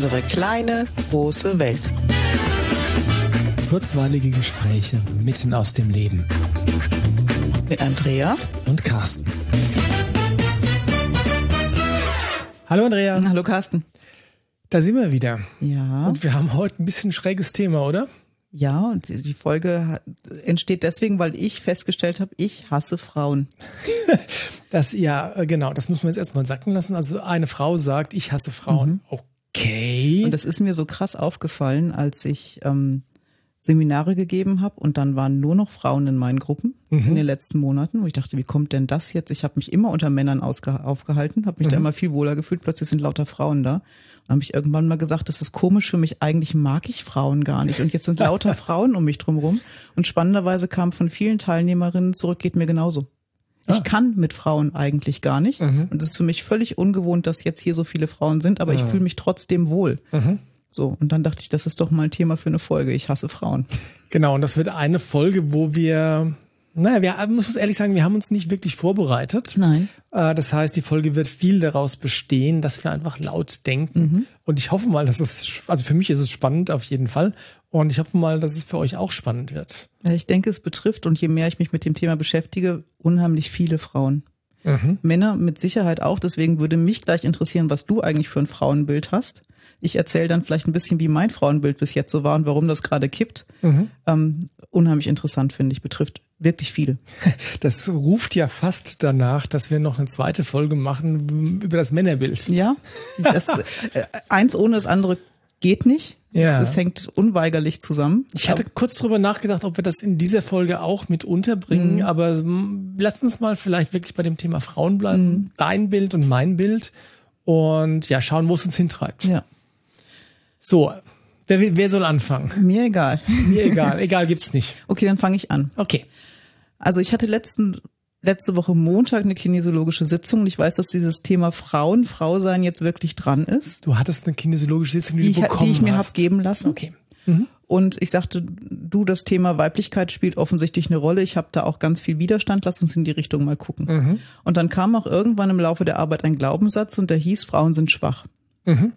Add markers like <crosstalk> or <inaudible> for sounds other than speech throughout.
Unsere kleine, große Welt. Kurzweilige Gespräche mitten aus dem Leben. Mit Andrea und Carsten. Hallo Andrea. Hallo Carsten. Da sind wir wieder. Ja. Und wir haben heute ein bisschen schräges Thema, oder? Ja, und die Folge entsteht deswegen, weil ich festgestellt habe, ich hasse Frauen. <laughs> das, ja, äh, genau, das muss man jetzt erstmal sacken lassen. Also eine Frau sagt, ich hasse Frauen. Mhm. Okay. Und das ist mir so krass aufgefallen, als ich ähm, Seminare gegeben habe und dann waren nur noch Frauen in meinen Gruppen mhm. in den letzten Monaten, wo ich dachte, wie kommt denn das jetzt? Ich habe mich immer unter Männern aufgehalten, habe mich mhm. da immer viel wohler gefühlt, plötzlich sind lauter Frauen da. Und habe ich irgendwann mal gesagt, das ist komisch für mich, eigentlich mag ich Frauen gar nicht und jetzt sind lauter <laughs> Frauen um mich drumherum und spannenderweise kam von vielen Teilnehmerinnen zurück, geht mir genauso. Ich ah. kann mit Frauen eigentlich gar nicht. Mhm. Und es ist für mich völlig ungewohnt, dass jetzt hier so viele Frauen sind, aber ich fühle mich trotzdem wohl. Mhm. So, und dann dachte ich, das ist doch mal ein Thema für eine Folge. Ich hasse Frauen. <laughs> Genau, und das wird eine Folge, wo wir, naja, wir muss ehrlich sagen, wir haben uns nicht wirklich vorbereitet. Nein. Äh, das heißt, die Folge wird viel daraus bestehen, dass wir einfach laut denken. Mhm. Und ich hoffe mal, dass es, also für mich ist es spannend auf jeden Fall. Und ich hoffe mal, dass es für euch auch spannend wird. Ich denke, es betrifft, und je mehr ich mich mit dem Thema beschäftige, unheimlich viele Frauen. Mhm. Männer mit Sicherheit auch. Deswegen würde mich gleich interessieren, was du eigentlich für ein Frauenbild hast. Ich erzähle dann vielleicht ein bisschen, wie mein Frauenbild bis jetzt so war und warum das gerade kippt. Mhm. Ähm, unheimlich interessant, finde ich, betrifft wirklich viele. <laughs> Das ruft ja fast danach, dass wir noch eine zweite Folge machen über das Männerbild. Ja, <laughs> das, äh, eins ohne das andere geht nicht. Ja. Es, es hängt unweigerlich zusammen. Ich hatte kurz drüber nachgedacht, ob wir das in dieser Folge auch mit unterbringen, mhm. aber lass uns mal vielleicht wirklich bei dem Thema Frauen bleiben. Mhm. Dein Bild und mein Bild und ja, schauen, wo es uns hintreibt. Ja. So, wer, wer soll anfangen? Mir egal. Mir egal. <laughs> Egal gibt's nicht. Okay, dann fange ich an. Okay. Also ich hatte letzten letzte Woche Montag eine kinesiologische Sitzung und ich weiß, dass dieses Thema Frauen, Frau sein jetzt wirklich dran ist. Du hattest eine kinesiologische Sitzung, die, die du bekommen Die ich mir hast. hab geben lassen. Okay. Mhm. Und ich sagte, du, das Thema Weiblichkeit spielt offensichtlich eine Rolle. Ich habe da auch ganz viel Widerstand. Lass uns in die Richtung mal gucken. Mhm. Und dann kam auch irgendwann im Laufe der Arbeit ein Glaubenssatz und der hieß, Frauen sind schwach. Mhm.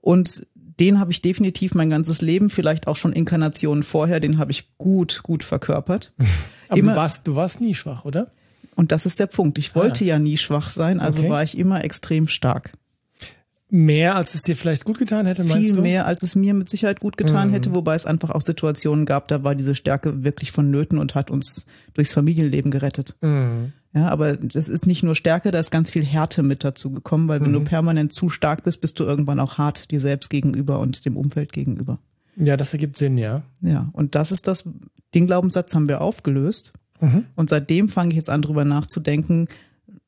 Und den habe ich definitiv mein ganzes Leben, vielleicht auch schon Inkarnationen vorher, den habe ich gut, gut verkörpert. <laughs> Aber Immer, du, warst, du warst nie schwach, oder? Und das ist der Punkt. Ich wollte ah. ja nie schwach sein, also okay. war ich immer extrem stark. Mehr, als es dir vielleicht gut getan hätte, meinst Viel du? mehr, als es mir mit Sicherheit gut getan mhm. hätte, wobei es einfach auch Situationen gab, da war diese Stärke wirklich vonnöten und hat uns durchs Familienleben gerettet. Mhm. Ja, aber das ist nicht nur Stärke, da ist ganz viel Härte mit dazu gekommen, weil wenn mhm. du permanent zu stark bist, bist du irgendwann auch hart dir selbst gegenüber und dem Umfeld gegenüber. Ja, das ergibt Sinn, ja. Ja, und das ist das, den Glaubenssatz haben wir aufgelöst. Mhm. Und seitdem fange ich jetzt an, drüber nachzudenken,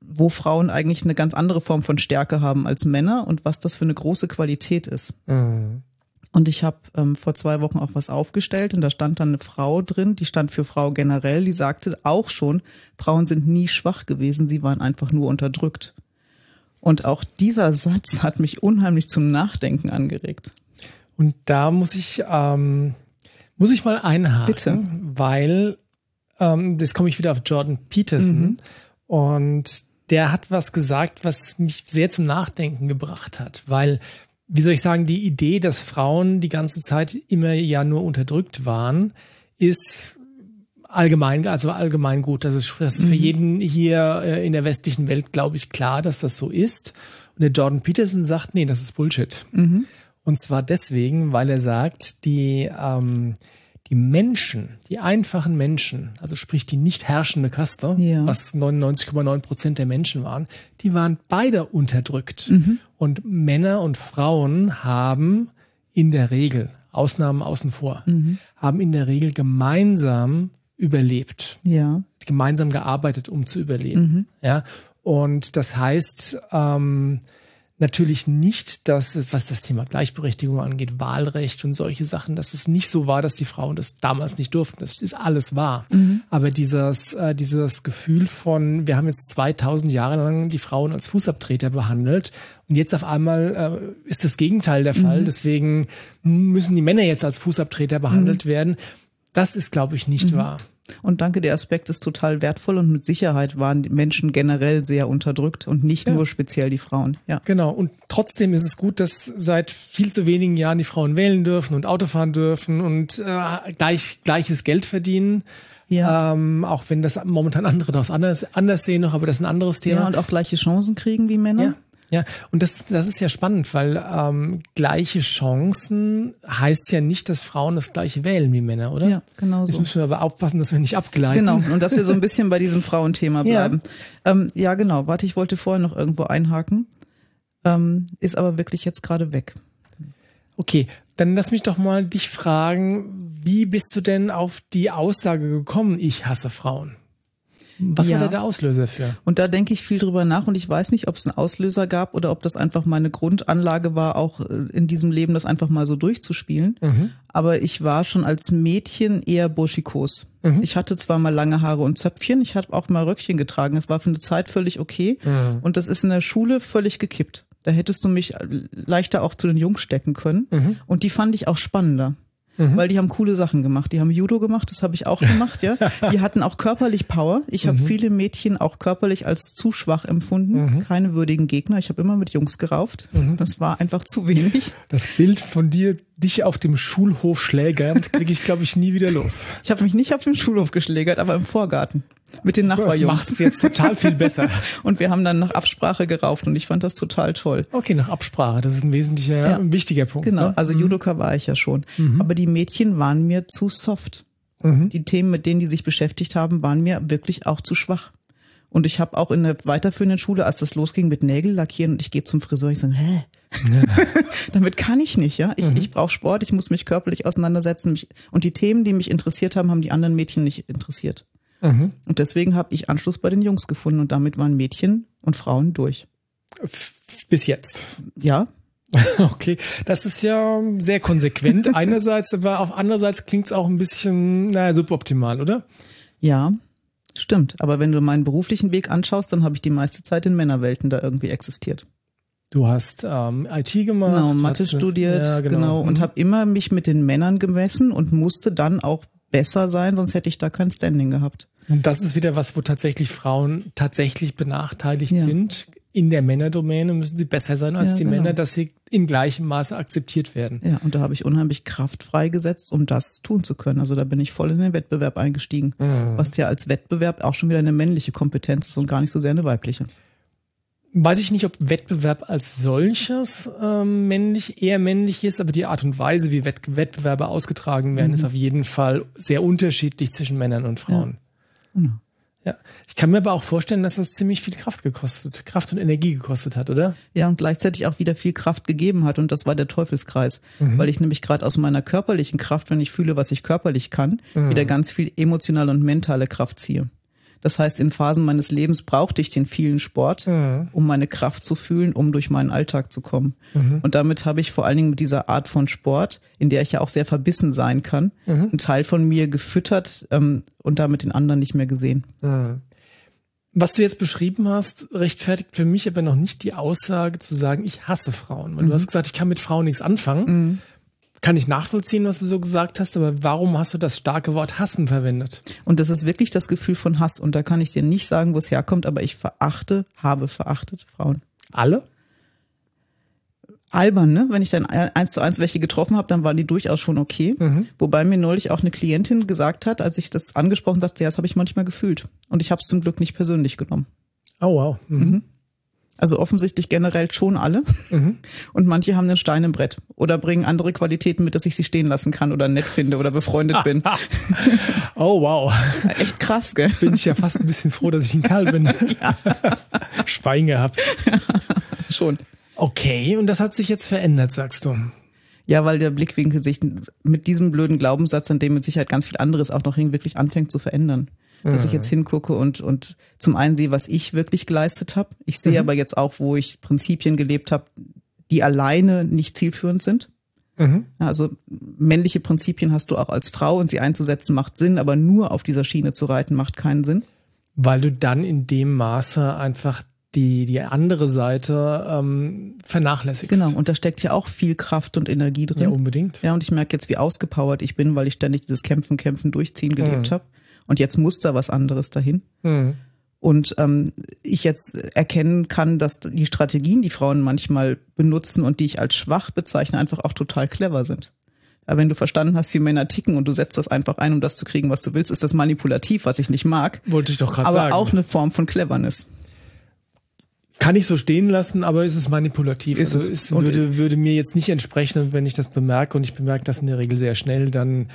wo Frauen eigentlich eine ganz andere Form von Stärke haben als Männer und was das für eine große Qualität ist. Mhm. Und ich habe ähm, vor zwei Wochen auch was aufgestellt und da stand dann eine Frau drin, die stand für Frau generell, die sagte auch schon, Frauen sind nie schwach gewesen, sie waren einfach nur unterdrückt. Und auch dieser Satz hat mich unheimlich zum Nachdenken angeregt. Und da muss ich, ähm, muss ich mal einhaken, Bitte. weil ähm, das komme ich wieder auf Jordan Peterson mhm. und der hat was gesagt, was mich sehr zum Nachdenken gebracht hat, weil, wie soll ich sagen, die Idee, dass Frauen die ganze Zeit immer ja nur unterdrückt waren, ist allgemein, also allgemein gut. Das ist, das ist für mhm. jeden hier äh, in der westlichen Welt, glaube ich, klar, dass das so ist. Und der Jordan Peterson sagt, nee, das ist Bullshit. Mhm. Und zwar deswegen, weil er sagt, die, ähm, die Menschen, die einfachen Menschen, also sprich die nicht herrschende Kaste, ja. was 99,9 Prozent der Menschen waren, die waren beide unterdrückt. Mhm. Und Männer und Frauen haben in der Regel, Ausnahmen außen vor, mhm. haben in der Regel gemeinsam überlebt. Ja. Gemeinsam gearbeitet, um zu überleben. Mhm. Ja. Und das heißt, ähm, natürlich nicht, dass, was das Thema Gleichberechtigung angeht, Wahlrecht und solche Sachen, dass es nicht so war, dass die Frauen das damals nicht durften. Das ist alles wahr. Mhm. Aber dieses, äh, dieses Gefühl von, wir haben jetzt 2000 Jahre lang die Frauen als Fußabtreter behandelt und jetzt auf einmal äh, ist das Gegenteil der Fall. Mhm. Deswegen müssen die Männer jetzt als Fußabtreter behandelt mhm. werden. Das ist, glaube ich, nicht mhm. wahr. Und danke, der Aspekt ist total wertvoll und mit Sicherheit waren die Menschen generell sehr unterdrückt und nicht ja. nur speziell die Frauen. Ja. Genau. Und trotzdem ist es gut, dass seit viel zu wenigen Jahren die Frauen wählen dürfen und Auto fahren dürfen und äh, gleich, gleiches Geld verdienen. Ja. Ähm, auch wenn das momentan andere das anders, anders sehen noch, aber das ist ein anderes Thema. Ja, und auch gleiche Chancen kriegen wie Männer. Ja. Ja, und das, das ist ja spannend, weil ähm, gleiche Chancen heißt ja nicht, dass Frauen das gleiche wählen wie Männer, oder? Ja, genau so. Jetzt müssen wir aber aufpassen, dass wir nicht abgleiten. Genau, und dass wir so ein bisschen bei diesem Frauenthema <laughs> bleiben. Ja, ähm, ja genau. Warte, ich wollte vorher noch irgendwo einhaken. Ähm, ist aber wirklich jetzt gerade weg. Okay, dann lass mich doch mal dich fragen, wie bist du denn auf die Aussage gekommen, ich hasse Frauen? Was ja. war da der Auslöser für? Und da denke ich viel drüber nach und ich weiß nicht, ob es einen Auslöser gab oder ob das einfach meine Grundanlage war, auch äh, in diesem Leben das einfach mal so durchzuspielen. Mhm. Aber ich war schon als Mädchen eher burschikos. Mhm. Ich hatte zwar mal lange Haare und Zöpfchen, ich habe auch mal Röckchen getragen. Es war für eine Zeit völlig okay. Mhm. Und das ist in der Schule völlig gekippt. Da hättest du mich leichter auch zu den Jungs stecken können. Mhm. Und die fand ich auch spannender mhm. weil die haben coole Sachen gemacht. Die haben Judo gemacht, das habe ich auch gemacht, ja. <laughs> Die hatten auch körperlich Power. Ich habe mhm. viele Mädchen auch körperlich als zu schwach empfunden. Mhm. Keine würdigen Gegner. Ich habe immer mit Jungs gerauft. Mhm. Das war einfach zu wenig. Das Bild von dir dich auf dem Schulhof schlägern, kriege ich, glaube ich, nie wieder los. Ich habe mich nicht auf dem Schulhof geschlägert, aber im Vorgarten. Mit den Nachbarjungs. Das macht es jetzt total viel besser. <laughs> und wir haben dann nach Absprache gerauft und ich fand das total toll. Okay, nach Absprache, das ist ein wesentlicher, ja, ein wichtiger Punkt. Genau, ne? also mhm. Judoka war ich ja schon. Mhm. Aber die Mädchen waren mir zu soft. Mhm. Die Themen, mit denen die sich beschäftigt haben, waren mir wirklich auch zu schwach. Und ich habe auch in der weiterführenden Schule, als das losging mit Nägel lackieren und ich gehe zum Friseur, ich sage, hä? <laughs> Damit kann ich nicht, ja. Ich, mhm. ich brauche Sport, ich muss mich körperlich auseinandersetzen. Mich, und die Themen, die mich interessiert haben, haben die anderen Mädchen nicht interessiert. Mhm. Und deswegen habe ich Anschluss bei den Jungs gefunden und damit waren Mädchen und Frauen durch. Bis jetzt. Ja. <laughs> Okay, das ist ja sehr konsequent <laughs> einerseits, aber auf andererseits klingt es auch ein bisschen, naja, suboptimal, oder? Ja, stimmt. Aber wenn du meinen beruflichen Weg anschaust, dann habe ich die meiste Zeit in Männerwelten da irgendwie existiert. Du hast ähm, IT gemacht. Genau, Mathe studiert, ja, genau. genau. Und mhm. habe immer mich mit den Männern gemessen und musste dann auch besser sein, sonst hätte ich da kein Standing gehabt. Und das ist wieder was, wo tatsächlich Frauen tatsächlich benachteiligt ja. sind. In der Männerdomäne müssen sie besser sein als ja, die genau. Männer, dass sie in gleichem Maße akzeptiert werden. Ja, und da habe ich unheimlich Kraft freigesetzt, um das tun zu können. Also da bin ich voll in den Wettbewerb eingestiegen, mhm. was ja als Wettbewerb auch schon wieder eine männliche Kompetenz ist und gar nicht so sehr eine weibliche weiß ich nicht, ob Wettbewerb als solches ähm, männlich, eher männlich ist, aber die Art und Weise, wie Wett Wettbewerbe ausgetragen werden, mhm. ist auf jeden Fall sehr unterschiedlich zwischen Männern und Frauen. Ja. Genau. Ja. Ich kann mir aber auch vorstellen, dass das ziemlich viel Kraft gekostet, Kraft und Energie gekostet hat, oder? Ja, und gleichzeitig auch wieder viel Kraft gegeben hat. Und das war der Teufelskreis. Mhm. Weil ich nämlich gerade aus meiner körperlichen Kraft, wenn ich fühle, was ich körperlich kann, mhm. wieder ganz viel emotionale und mentale Kraft ziehe. Das heißt, in Phasen meines Lebens brauchte ich den vielen Sport, mhm. um meine Kraft zu fühlen, um durch meinen Alltag zu kommen. Mhm. Und damit habe ich vor allen Dingen mit dieser Art von Sport, in der ich ja auch sehr verbissen sein kann, mhm. einen Teil von mir gefüttert ähm, und damit den anderen nicht mehr gesehen. Mhm. Was du jetzt beschrieben hast, rechtfertigt für mich aber noch nicht die Aussage zu sagen, ich hasse Frauen. Weil du mhm. hast gesagt, ich kann mit Frauen nichts anfangen. Kann ich nachvollziehen, was du so gesagt hast, aber warum hast du das starke Wort hassen verwendet? Und das ist wirklich das Gefühl von Hass. Und da kann ich dir nicht sagen, wo es herkommt, aber ich verachte, habe verachtet Frauen. Alle? albern, ne? Wenn ich dann eins zu eins welche getroffen habe, dann waren die durchaus schon okay. Mhm. Wobei mir neulich auch eine Klientin gesagt hat, als ich das angesprochen sagte, ja, das habe ich manchmal gefühlt. Und ich habe es zum Glück nicht persönlich genommen. Oh wow. Mhm. Mhm. Also offensichtlich generell schon alle. Mhm. <laughs> Und manche haben einen Stein im Brett oder bringen andere Qualitäten mit, dass ich sie stehen lassen kann oder nett finde oder befreundet bin. <laughs> oh wow. <laughs> Echt krass, gell? Bin ich ja fast ein bisschen froh, dass ich ein Kerl bin. Schwein gehabt. schon. Okay, und das hat sich jetzt verändert, sagst du. Ja, weil der Blickwinkel sich mit diesem blöden Glaubenssatz, an dem mit Sicherheit ganz viel anderes auch noch hing, wirklich anfängt zu verändern dass ich jetzt hingucke und, und zum einen sehe, was ich wirklich geleistet habe. Ich sehe mhm. aber jetzt auch, wo ich Prinzipien gelebt habe, die alleine nicht zielführend sind. Mhm. Also männliche Prinzipien hast du auch als Frau und sie einzusetzen macht Sinn, aber nur auf dieser Schiene zu reiten macht keinen Sinn. Weil du dann in dem Maße einfach die, die andere Seite ähm, vernachlässigst. Genau, und da steckt ja auch viel Kraft und Energie drin. Ja, unbedingt. Ja, und ich merke jetzt, wie ausgepowert ich bin, weil ich ständig dieses Kämpfen, Kämpfen, Durchziehen gelebt mhm. habe. Und jetzt muss da was anderes dahin. Mhm. Und ähm, ich jetzt erkennen kann, dass die Strategien, die Frauen manchmal benutzen und die ich als schwach bezeichne, einfach auch total clever sind. Aber wenn du verstanden hast, wie Männer ticken und du setzt das einfach ein, um das zu kriegen, was du willst, ist das manipulativ, was ich nicht mag. Wollte ich doch gerade sagen. Aber auch eine Form von Cleverness. Kann ich so stehen lassen, aber ist es manipulativ? Ist also es, würde, würde mir jetzt nicht entsprechen, und wenn ich das bemerke und ich bemerke das in der Regel sehr schnell, dann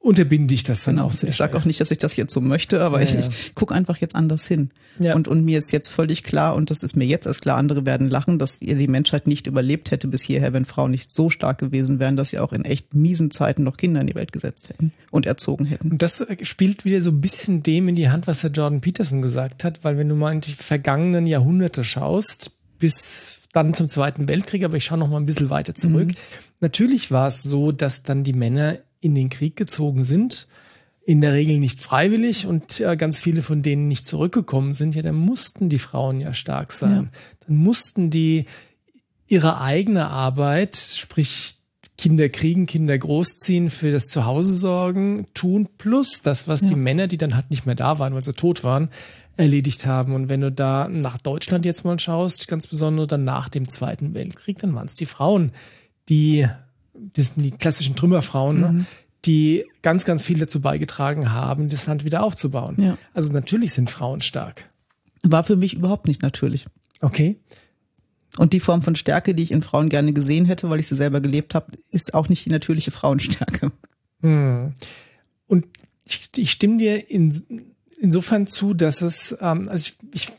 unterbinde ich das dann genau. auch sehr. Ich sage auch nicht, dass ich das jetzt so möchte, aber ja, ich, ja. ich gucke einfach jetzt anders hin. Ja. Und, und mir ist jetzt völlig klar, und das ist mir jetzt erst klar, andere werden lachen, dass ihr die Menschheit nicht überlebt hätte bis hierher, wenn Frauen nicht so stark gewesen wären, dass sie auch in echt miesen Zeiten noch Kinder in die Welt gesetzt hätten und erzogen hätten. Und das äh, spielt wieder so ein bisschen dem in die Hand, was der Jordan Peterson gesagt hat, weil wenn du mal in die vergangenen Jahrhunderte schaust, bis dann zum Zweiten Weltkrieg, aber ich schaue noch mal ein bisschen weiter zurück. Mhm. Natürlich war es so, dass dann die Männer in den Krieg gezogen sind, in der Regel nicht freiwillig und äh, ganz viele von denen nicht zurückgekommen sind, ja, dann mussten die Frauen ja stark sein. Ja. Dann mussten die ihre eigene Arbeit, sprich Kinder kriegen, Kinder großziehen, für das Zuhause sorgen, tun, plus das, was ja. die Männer, die dann halt nicht mehr da waren, weil sie tot waren, erledigt haben. Und wenn du da nach Deutschland jetzt mal schaust, ganz besonders dann nach dem Zweiten Weltkrieg, dann waren es die Frauen, die das sind die klassischen Trümmerfrauen, ne, mhm. die ganz, ganz viel dazu beigetragen haben, das Land wieder aufzubauen. Ja. Also natürlich sind Frauen stark. War für mich überhaupt nicht natürlich. Okay. Und die Form von Stärke, die ich in Frauen gerne gesehen hätte, weil ich sie selber gelebt habe, ist auch nicht die natürliche Frauenstärke. Hm. Und ich, ich stimme dir in, insofern zu, dass es, ähm, also ich, ich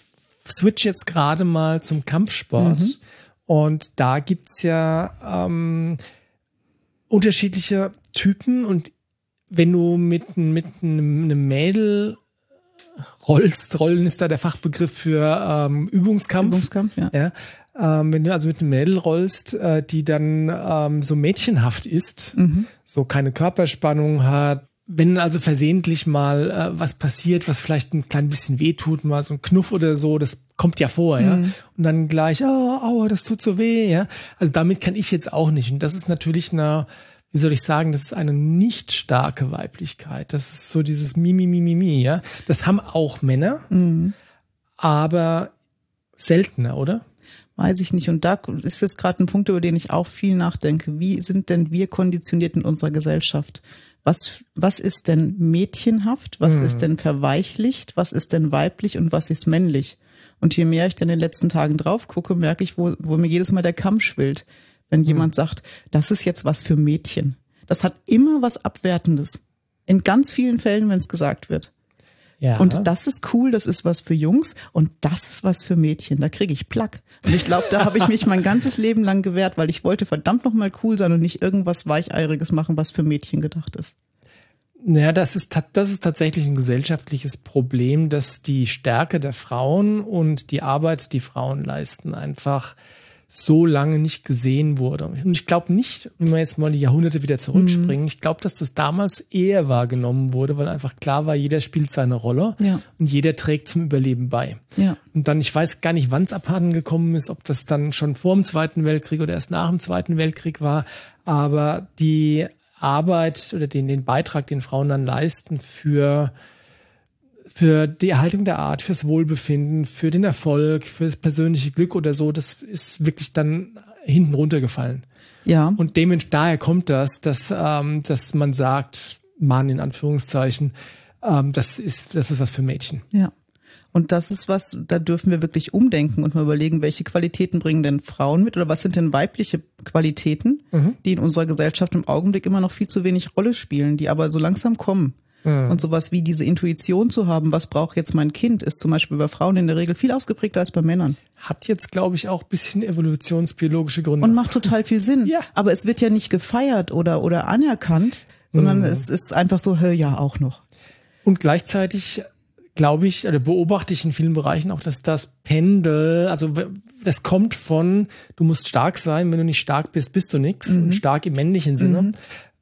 switch jetzt gerade mal zum Kampfsport. Mhm. Und da gibt's ja ähm, unterschiedliche Typen und wenn du mit, mit einem Mädel rollst, rollen ist da der Fachbegriff für ähm, Übungskampf. Übungskampf, ja. ja ähm, wenn du also mit einem Mädel rollst, äh, die dann ähm, so mädchenhaft ist, mhm. so keine Körperspannung hat, wenn also versehentlich mal äh, was passiert, was vielleicht ein klein bisschen wehtut, mal so ein Knuff oder so, das kommt ja vor, ja. Mhm. Und dann gleich, oh, aua, das tut so weh, ja. Also damit kann ich jetzt auch nicht. Und das ist natürlich eine, wie soll ich sagen, das ist eine nicht starke Weiblichkeit. Das ist so dieses Mimi, Mimi, Mimi, ja. Das haben auch Männer, mhm. aber seltener, oder? Weiß ich nicht. Und da ist jetzt gerade ein Punkt, über den ich auch viel nachdenke. Wie sind denn wir konditioniert in unserer Gesellschaft? Was, was ist denn mädchenhaft? Was mhm. ist denn verweichlicht? Was ist denn weiblich und was ist männlich? Und je mehr ich dann in den letzten Tagen drauf gucke, merke ich, wo, wo mir jedes Mal der Kamm schwillt. Wenn mhm. jemand sagt, das ist jetzt was für Mädchen. Das hat immer was Abwertendes. In ganz vielen Fällen, wenn es gesagt wird. Ja. Und das ist cool, das ist was für Jungs und das ist was für Mädchen. Da kriege ich Plack. Und ich glaube, da habe ich mich mein ganzes Leben lang gewehrt, weil ich wollte verdammt nochmal cool sein und nicht irgendwas Weicheiriges machen, was für Mädchen gedacht ist. Naja, das ist, das ist tatsächlich ein gesellschaftliches Problem, dass die Stärke der Frauen und die Arbeit, die Frauen leisten, einfach so lange nicht gesehen wurde. Und ich glaube nicht, wenn wir jetzt mal die Jahrhunderte wieder zurückspringen, mhm. ich glaube, dass das damals eher wahrgenommen wurde, weil einfach klar war, jeder spielt seine Rolle ja. und jeder trägt zum Überleben bei. Ja. Und dann, ich weiß gar nicht, wann es abhanden gekommen ist, ob das dann schon vor dem Zweiten Weltkrieg oder erst nach dem Zweiten Weltkrieg war, aber die Arbeit oder den, den Beitrag, den Frauen dann leisten für für die Erhaltung der Art, fürs Wohlbefinden, für den Erfolg, fürs persönliche Glück oder so, das ist wirklich dann hinten runtergefallen. Ja. Und dementsprechend daher kommt das, dass, ähm, dass man sagt, Mann in Anführungszeichen, ähm, das ist, das ist was für Mädchen. Ja. Und das ist was, da dürfen wir wirklich umdenken und mal überlegen, welche Qualitäten bringen denn Frauen mit oder was sind denn weibliche Qualitäten, mhm. die in unserer Gesellschaft im Augenblick immer noch viel zu wenig Rolle spielen, die aber so langsam kommen. Mhm. Und sowas wie diese Intuition zu haben, was braucht jetzt mein Kind, ist zum Beispiel bei Frauen in der Regel viel ausgeprägter als bei Männern. Hat jetzt, glaube ich, auch bisschen evolutionsbiologische Gründe. Und macht total viel Sinn. <laughs> ja. Aber es wird ja nicht gefeiert oder, oder anerkannt, sondern mhm. es ist einfach so, hör ja, auch noch. Und gleichzeitig glaube ich, oder beobachte ich in vielen Bereichen auch, dass das Pendel, also das kommt von, du musst stark sein, wenn du nicht stark bist, bist du nix. Mhm. Stark im männlichen Sinne. Mhm.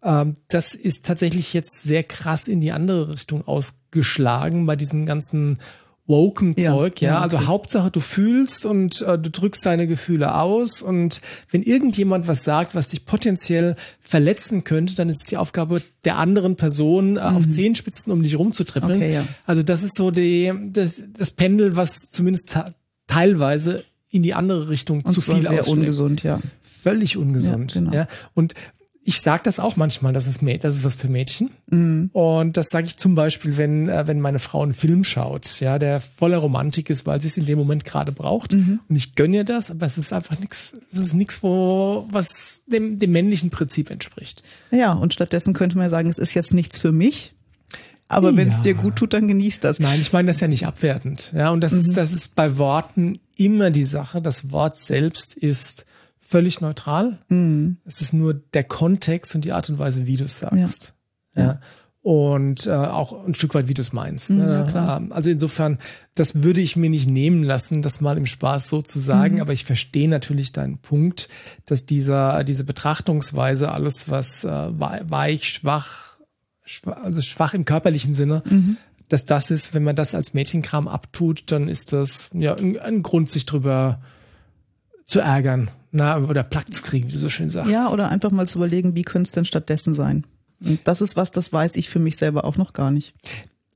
Ähm, das ist tatsächlich jetzt sehr krass in die andere Richtung ausgeschlagen bei diesen ganzen woken Ja, Zeug, ja. ja, Also okay. Hauptsache du fühlst und äh, du drückst deine Gefühle aus und wenn irgendjemand was sagt, was dich potenziell verletzen könnte, dann ist es die Aufgabe der anderen Person, äh, auf Zehenspitzen um dich rumzutrippeln. Mhm. Okay, ja. Also das ist so die, das, das Pendel, was zumindest teilweise in die andere Richtung Und zu viel sehr ausschlägt ungesund, ja. völlig ungesund. Ja, Ja, genau. Und ich sage das auch manchmal, das ist, das ist was für Mädchen. Mhm. Und das sage ich zum Beispiel, wenn, äh, wenn meine Frau einen Film schaut, ja, der voller Romantik ist, weil sie es in dem Moment gerade braucht. Mhm. Und ich gönne ihr das, aber es ist einfach nichts, es ist nichts, wo, was dem, dem männlichen Prinzip entspricht. Ja, und stattdessen könnte man ja sagen, es ist jetzt nichts für mich. Aber wenn es Ja. dir gut tut, dann genieß das. Nein, ich meine das ja nicht abwertend. Ja, und das, Mhm. ist, das ist bei Worten immer die Sache. Das Wort selbst ist völlig neutral. Mhm. Es ist nur der Kontext und die Art und Weise, wie du es sagst. Ja. Ja. Und äh, auch ein Stück weit, wie du es meinst. Mhm, ne? ja, klar. Ähm, Also insofern, das würde ich mir nicht nehmen lassen, das mal im Spaß so zu sagen. Mhm. Aber ich verstehe natürlich deinen Punkt, dass dieser, diese Betrachtungsweise, alles was äh, wei- weich, schwach, schwach, also schwach im körperlichen Sinne, Mhm. dass das ist, wenn man das als Mädchenkram abtut, dann ist das ja ein, ein Grund, sich drüber zu ärgern. Na, oder Plack zu kriegen, wie du so schön sagst. Ja, oder einfach mal zu überlegen, wie könnte es denn stattdessen sein? Und das ist was, das weiß ich für mich selber auch noch gar nicht.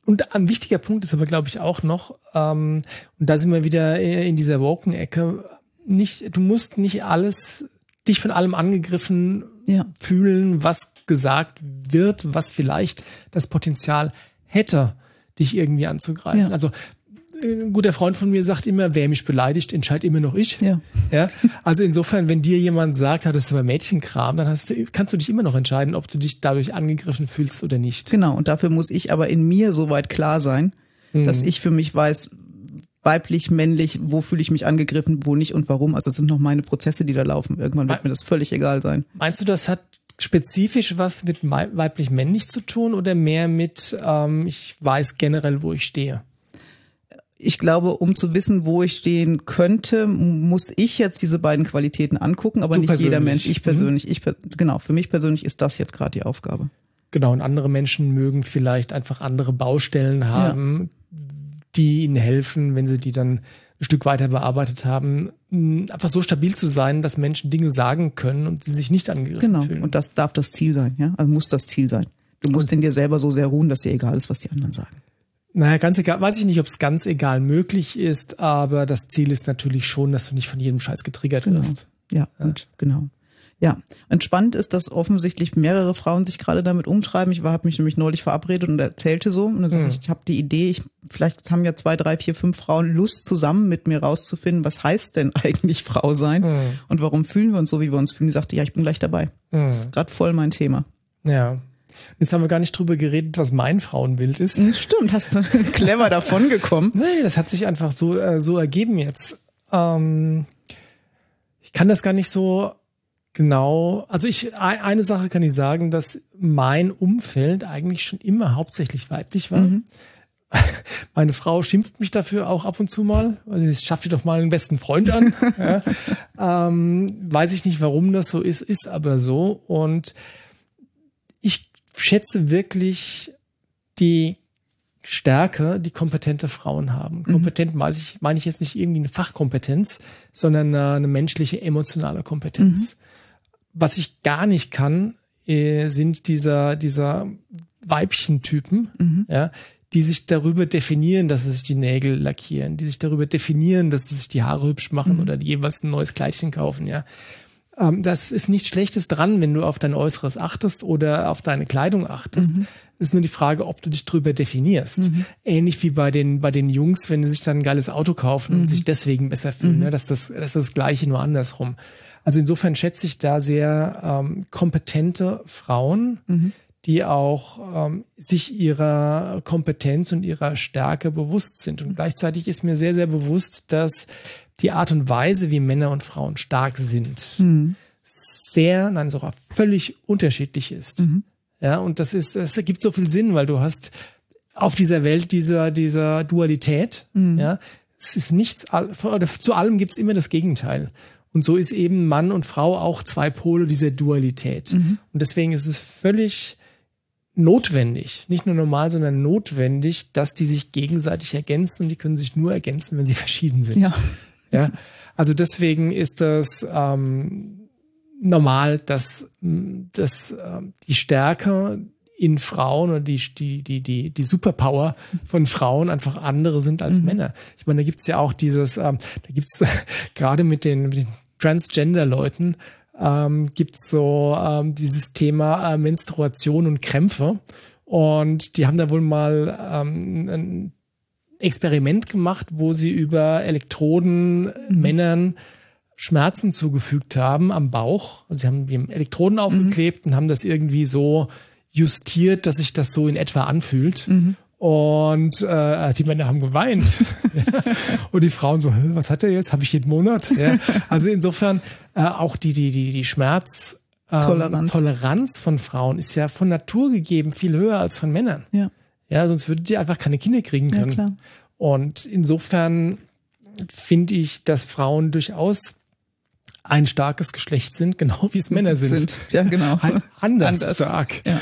Und ein wichtiger Punkt ist aber, glaube ich, auch noch, ähm, und da sind wir wieder in dieser Woken-Ecke, nicht, du musst nicht alles, dich von allem angegriffen Ja. fühlen, was gesagt wird, was vielleicht das Potenzial hätte, dich irgendwie anzugreifen. Ja. Also ein guter Freund von mir sagt immer, wer mich beleidigt, entscheide immer noch ich. Ja. Ja, also insofern, wenn dir jemand sagt, das ist aber Mädchenkram, dann hast du, kannst du dich immer noch entscheiden, ob du dich dadurch angegriffen fühlst oder nicht. Genau, und dafür muss ich aber in mir soweit klar sein, Mhm. dass ich für mich weiß, weiblich, männlich, wo fühle ich mich angegriffen, wo nicht und warum. Also es sind noch meine Prozesse, die da laufen. Irgendwann wird mir das völlig egal sein. Meinst du, das hat spezifisch was mit weiblich-männlich zu tun oder mehr mit, ähm, ich weiß generell, wo ich stehe? Ich glaube, um zu wissen, wo ich stehen könnte, muss ich jetzt diese beiden Qualitäten angucken, aber Du nicht jeder. Mensch. Ich persönlich, ich per- genau, für mich persönlich ist das jetzt gerade die Aufgabe. Genau, und andere Menschen mögen vielleicht einfach andere Baustellen haben, die ihnen helfen, wenn sie die dann ein Stück weiter bearbeitet haben, mh, einfach so stabil zu sein, dass Menschen Dinge sagen können und sie sich nicht angegriffen Genau. fühlen. Und das darf das Ziel sein, ja? Also muss das Ziel sein. Du musst in dir selber so sehr ruhen, dass dir egal ist, was die anderen sagen. Naja, ganz egal, weiß ich nicht, ob es ganz egal möglich ist, aber das Ziel ist natürlich schon, dass du nicht von jedem Scheiß getriggert wirst. Ja, und genau. Ja, und spannend ist, dass offensichtlich mehrere Frauen sich gerade damit umtreiben. Ich habe mich nämlich neulich verabredet und erzählte so. Und dann sag ich, ich habe die Idee, ich, vielleicht haben ja zwei, drei, vier, fünf Frauen Lust zusammen mit mir rauszufinden, was heißt denn <laughs> eigentlich Frau sein und warum fühlen wir uns so, wie wir uns fühlen. Die sagte, ja, ich bin gleich dabei. Das ist gerade voll mein Thema. Ja. Jetzt haben wir gar nicht drüber geredet, was mein Frauenbild ist. Stimmt, hast du <laughs> clever davon gekommen. Nee, das hat sich einfach so, äh, so ergeben jetzt. Ähm, ich kann das gar nicht so genau. Also ich, ein- eine Sache kann ich sagen, dass mein Umfeld eigentlich schon immer hauptsächlich weiblich war. <laughs> Meine Frau schimpft mich dafür auch ab und zu mal. Also es schafft dir doch mal einen besten Freund an. <laughs> ja. ähm, weiß ich nicht, warum das so ist, ist aber so. Und schätze wirklich die Stärke, die kompetente Frauen haben. Kompetent weiß ich, meine ich jetzt nicht irgendwie eine Fachkompetenz, sondern eine, menschliche, emotionale Kompetenz. Was ich gar nicht kann, äh, sind dieser, dieser Weibchentypen, ja, die sich darüber definieren, dass sie sich die Nägel lackieren, die sich darüber definieren, dass sie sich die Haare hübsch machen oder jeweils ein neues Kleidchen kaufen, ja. Ähm, das ist nichts Schlechtes dran, wenn du auf dein Äußeres achtest oder auf deine Kleidung achtest. Ist nur die Frage, ob du dich drüber definierst. Ähnlich wie bei den, bei den Jungs, wenn sie sich dann ein geiles Auto kaufen und sich deswegen besser fühlen. Ne? Das, ist das, das ist das Gleiche, nur andersrum. Also insofern schätze ich da sehr ähm, kompetente Frauen, die auch ähm, sich ihrer Kompetenz und ihrer Stärke bewusst sind. Und gleichzeitig ist mir sehr, sehr bewusst, dass die Art und Weise, wie Männer und Frauen stark sind, sehr, nein, sogar völlig unterschiedlich ist. Ja, und das ist, das ergibt so viel Sinn, weil du hast auf dieser Welt dieser, dieser Dualität, ja, es ist nichts, zu allem gibt's immer das Gegenteil. Und so ist eben Mann und Frau auch zwei Pole dieser Dualität. Und deswegen ist es völlig notwendig, nicht nur normal, sondern notwendig, dass die sich gegenseitig ergänzen und die können sich nur ergänzen, wenn sie verschieden sind. Ja. <laughs> ja? Also deswegen ist das ähm, normal, dass, dass äh, die Stärke in Frauen oder die, die, die, die, die Superpower von Frauen einfach andere sind als mhm. Männer. Ich meine, da gibt's ja auch dieses, ähm, da gibt's <laughs> gerade mit den, mit den Transgender-Leuten, ähm, gibt so ähm, dieses Thema äh, Menstruation und Krämpfe. Und die haben da wohl mal ähm, ein Experiment gemacht, wo sie über Elektroden mhm. Männern Schmerzen zugefügt haben am Bauch. Also sie haben die Elektroden mhm. aufgeklebt mhm. und haben das irgendwie so justiert, dass sich das so in etwa anfühlt. Mhm. Und äh, die Männer haben geweint. <laughs> und die Frauen so, was hat er jetzt? Habe ich jeden Monat? Ja. Also insofern äh, auch die, die, die, die Schmerz. Ähm, Toleranz. Toleranz von Frauen ist ja von Natur gegeben viel höher als von Männern. Ja. Ja, sonst würdet ihr einfach keine Kinder kriegen können. Ja, klar. Und insofern finde ich, dass Frauen durchaus ein starkes Geschlecht sind, genau wie es <laughs> Männer sind. sind. Ja, genau. Halt anders, anders. stark. Ja.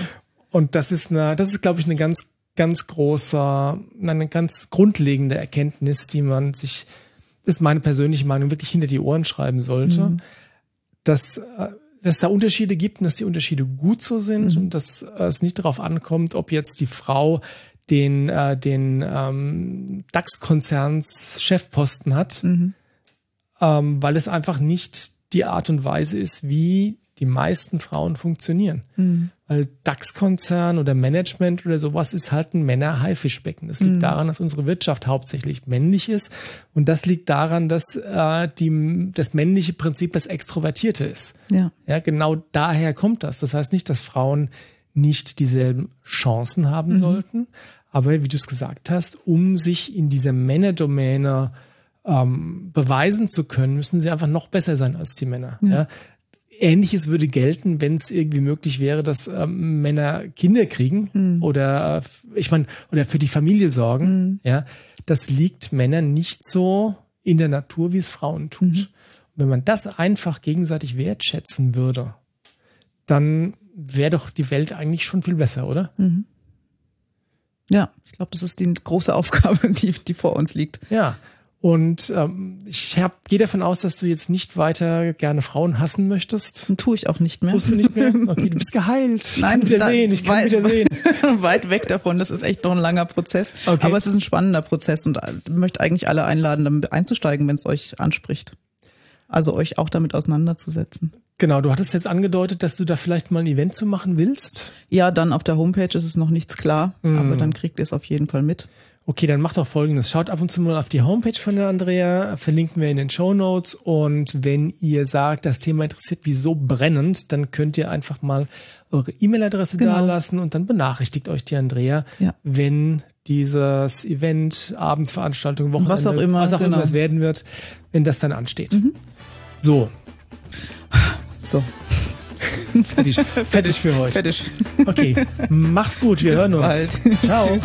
Und das ist eine, das ist, glaube ich, eine ganz ganz großer, eine ganz grundlegende Erkenntnis, die man sich, ist meine persönliche Meinung, wirklich hinter die Ohren schreiben sollte, mhm. dass, äh, dass da Unterschiede gibt und dass die Unterschiede gut so sind mhm. und dass es nicht darauf ankommt, ob jetzt die Frau den, äh, den ähm, DAX-Konzerns Chefposten hat, mhm. ähm, weil es einfach nicht die Art und Weise ist, wie die meisten Frauen funktionieren. Mhm. Weil DAX-Konzern oder Management oder sowas ist halt ein Männer-Haifischbecken. Das liegt mhm. daran, dass unsere Wirtschaft hauptsächlich männlich ist. Und das liegt daran, dass äh, die, das männliche Prinzip das Extrovertierte ist. Ja. ja, genau daher kommt das. Das heißt nicht, dass Frauen nicht dieselben Chancen haben mhm. sollten. Aber wie du es gesagt hast, um sich in dieser Männerdomäne ähm, beweisen zu können, müssen sie einfach noch besser sein als die Männer. Ja. ja. Ähnliches würde gelten, wenn es irgendwie möglich wäre, dass ähm, Männer Kinder kriegen mhm. oder äh, ich meine oder für die Familie sorgen. Mhm. Ja, das liegt Männern nicht so in der Natur, wie es Frauen tut. Mhm. Wenn man das einfach gegenseitig wertschätzen würde, dann wäre doch die Welt eigentlich schon viel besser, oder? Mhm. Ja, ich glaube, das ist die große Aufgabe, <laughs> die, die vor uns liegt. Ja, und ähm, ich hab, gehe davon aus, dass du jetzt nicht weiter gerne Frauen hassen möchtest. Tue ich auch nicht mehr. Tust du nicht mehr? <laughs> Okay, du bist geheilt. Nein, ich kann wieder sehen. Ich kann weit, wieder sehen. <laughs> weit weg davon. Das ist echt noch ein langer Prozess. Okay. Aber es ist ein spannender Prozess und ich möchte eigentlich alle einladen, damit einzusteigen, wenn es euch anspricht. Also euch auch damit auseinanderzusetzen. Genau, du hattest jetzt angedeutet, dass du da vielleicht mal ein Event zu machen willst. Ja, dann auf der Homepage ist es noch nichts klar, mm. aber dann kriegt ihr es auf jeden Fall mit. Okay, dann macht doch folgendes. Schaut ab und zu mal auf die Homepage von der Andrea, verlinken wir in den Show Notes. Und wenn ihr sagt, das Thema interessiert wie so brennend, dann könnt ihr einfach mal eure E-Mail-Adresse genau. dalassen und dann benachrichtigt euch die Andrea, ja. wenn dieses Event, Abendsveranstaltung, Wochenende, was auch immer, was auch genau. immer es werden wird, wenn das dann ansteht. Mhm. So. So. fertig, fertig für heute. Fertig. Okay, macht's gut, wir Bis hören uns. Bald. Ciao. Tschüss.